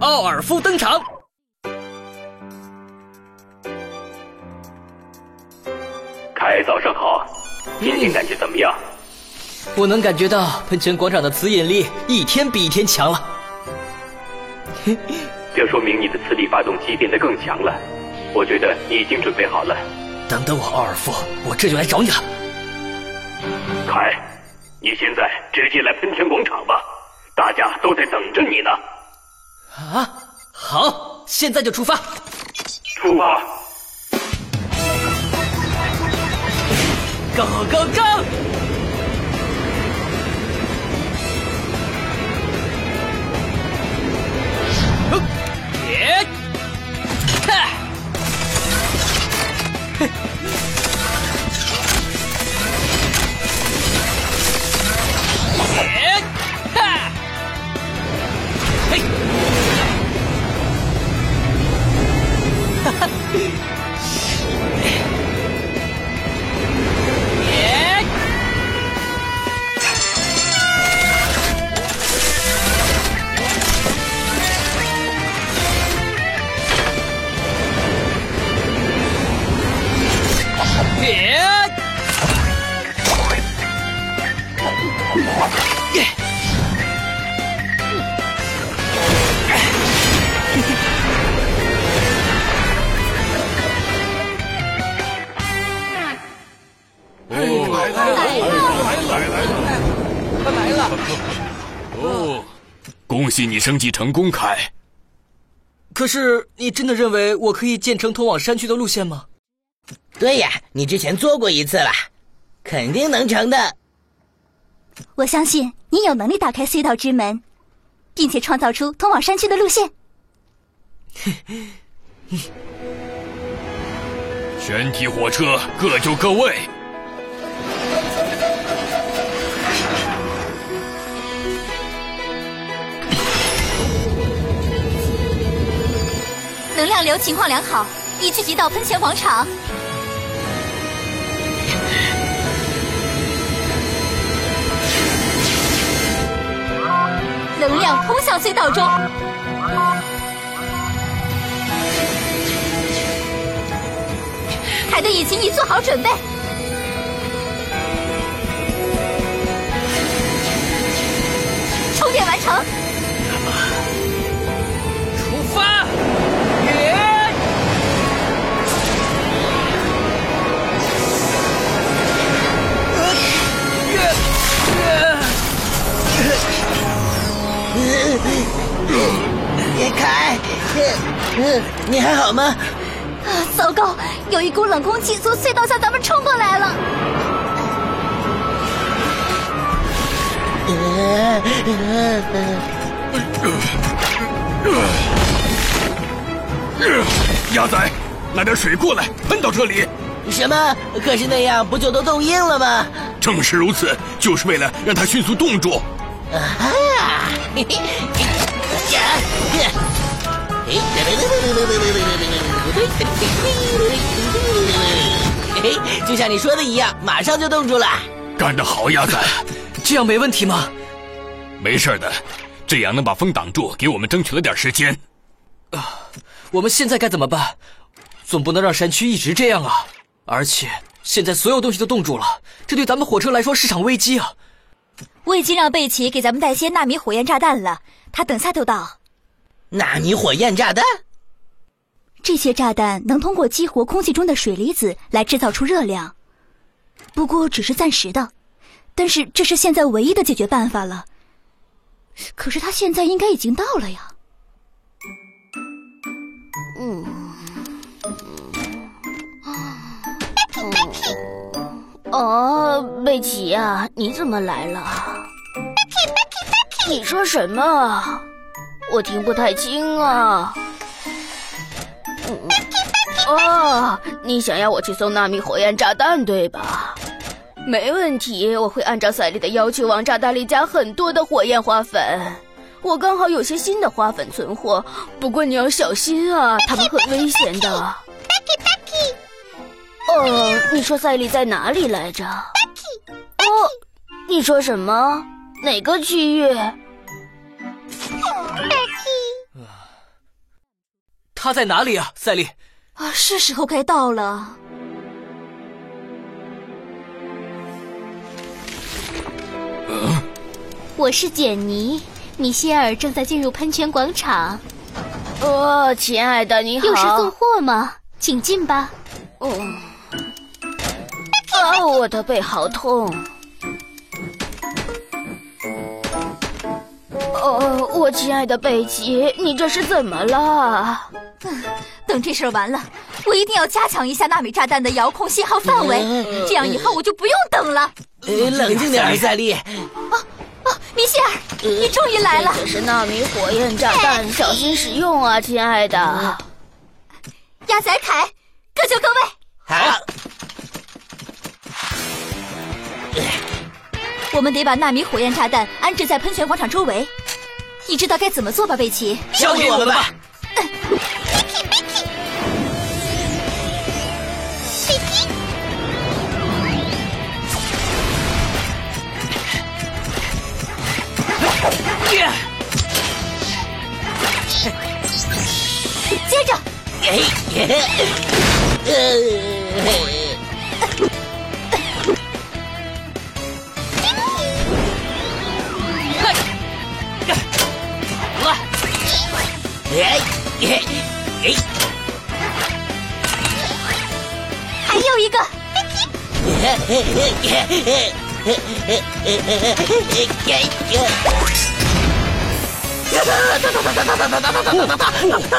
奥尔夫登场！凯，早上好，今天感觉怎么样？我能感觉到喷泉广场的磁引力一天比一天强了。嘿。这说明你的磁力发动机变得更强了。我觉得你已经准备好了。等等我，奥尔夫，我这就来找你了。凯，你现在直接来喷泉广场吧，大家都在等着你呢。啊，好，现在就出发。出发！Go go go！フフフ。哦，恭喜你升级成功，凯。可是，你真的认为我可以建成通往山区的路线吗？对呀，你之前做过一次了，肯定能成的。我相信你有能力打开隧道之门，并且创造出通往山区的路线。全体火车各就各位。能量流情况良好，已聚集到喷泉广场。能量通向隧道中。凯的引擎已做好准备。充电完成。凯，嗯，你还好吗？啊，糟糕！有一股冷空气从隧道向咱们冲过来了。鸭仔，拿点水过来，喷到这里。什么？可是那样不就都冻硬了吗？正是如此，就是为了让它迅速冻住。啊！嘿嘿呀！嘿，就像你说的一样，马上就冻住了。干得好呀，仔！这样没问题吗？没事的，这样能把风挡住，给我们争取了点时间。啊我们现在该怎么办？总不能让山区一直这样啊！而且现在所有东西都冻住了，这对咱们火车来说是场危机啊！我已经让贝奇给咱们带些纳米火焰炸弹了，他等下就到。纳米火焰炸弹？这些炸弹能通过激活空气中的水离子来制造出热量，不过只是暂时的。但是这是现在唯一的解决办法了。可是他现在应该已经到了呀。嗯。哦，贝奇呀，你怎么来了？你说什么？我听不太清啊。哦，你想要我去送纳米火焰炸弹对吧？没问题，我会按照赛丽的要求往炸弹里加很多的火焰花粉。我刚好有些新的花粉存货，不过你要小心啊，它们很危险的。哦，你说赛丽在哪里来着？哦，你说什么？哪个区域？他在哪里啊，赛丽？啊，是时候该到了。我是简妮，米歇尔正在进入喷泉广场。哦，亲爱的，你好。又是送货吗？请进吧。哦。啊，我的背好痛。哦，我亲爱的贝奇，你这是怎么了？等这事儿完了，我一定要加强一下纳米炸弹的遥控信号范围，这样以后我就不用等了。冷静点，赛丽。哦哦，米歇尔，你终于来了。这是纳米火焰炸弹，小心使用啊，亲爱的。鸭仔凯，各就各位。好。我们得把纳米火焰炸弹安置在喷泉广场周围。你知道该怎么做吧，贝奇？交给我们吧。接着，还有一个。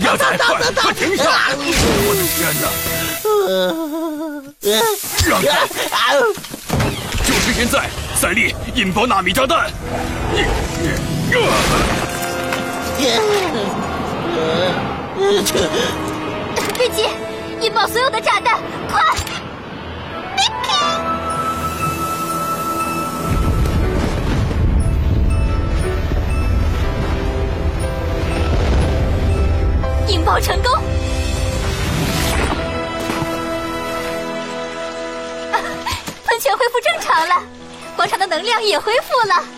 要再快，快停下！我的天哪！让开！就是现在，赛利引爆纳米炸弹！贝奇，引爆所有的炸弹，快！引爆成功！喷泉恢复正常了，广场的能量也恢复了。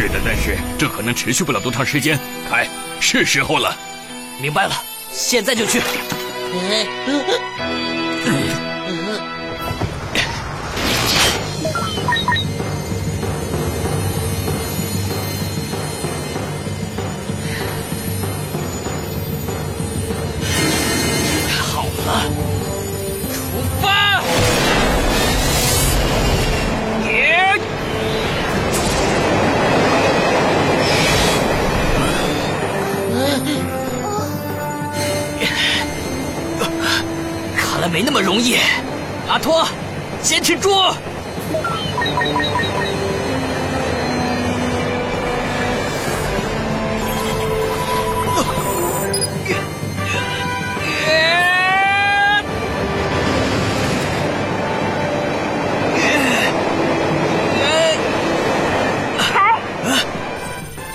是的，但是这可能持续不了多长时间。凯，是时候了。明白了，现在就去。托，坚持住！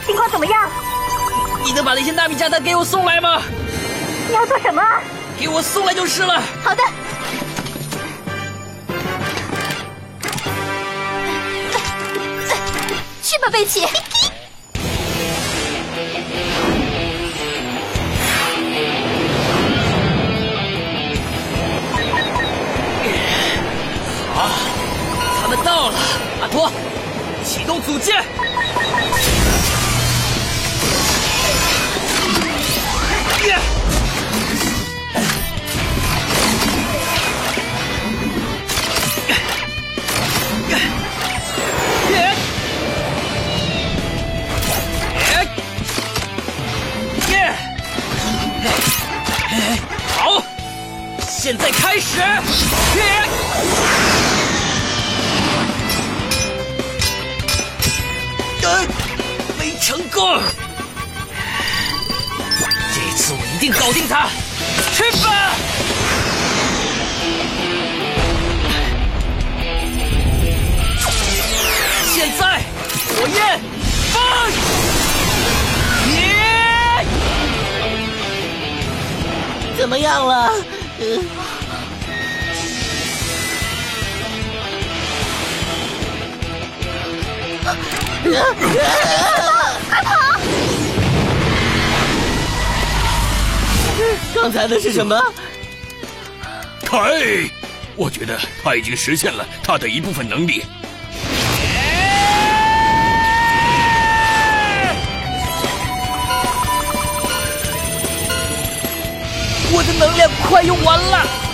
情况怎么样？你能把那些纳米炸弹给我送来吗？你要做什么？给我送来就是了。好的。备起。好，他们到了，阿托，启动组件。一定搞定他！去吧！现在，火焰放！耶！怎么样了？呃刚才的是什么？凯，我觉得他已经实现了他的一部分能力。我的能量快用完了！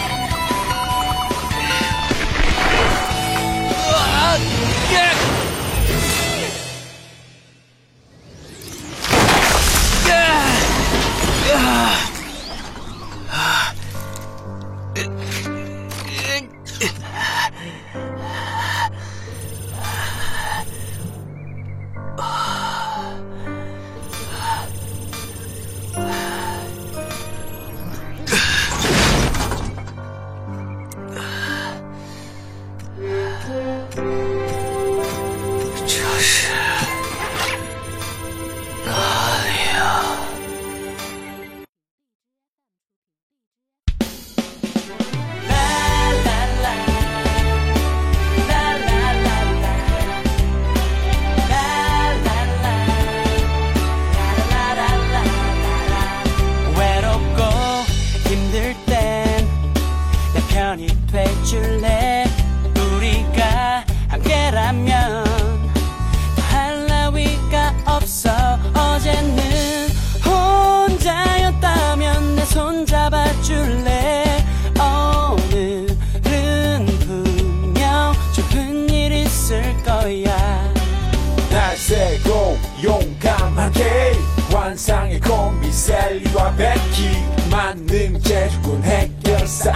돼줄래? 우리가 함께라면 더할 나위가 없어. 어제는 혼자였다면 내 손 잡아줄래? 오늘은 분명 좋은 일 있을 거야. 날 세고 용감하게 환상의 콤비 셀리와 베키 만능 재주군 해결사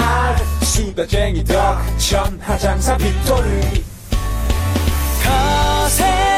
수다쟁이 덕 천하장사 빅토리 거세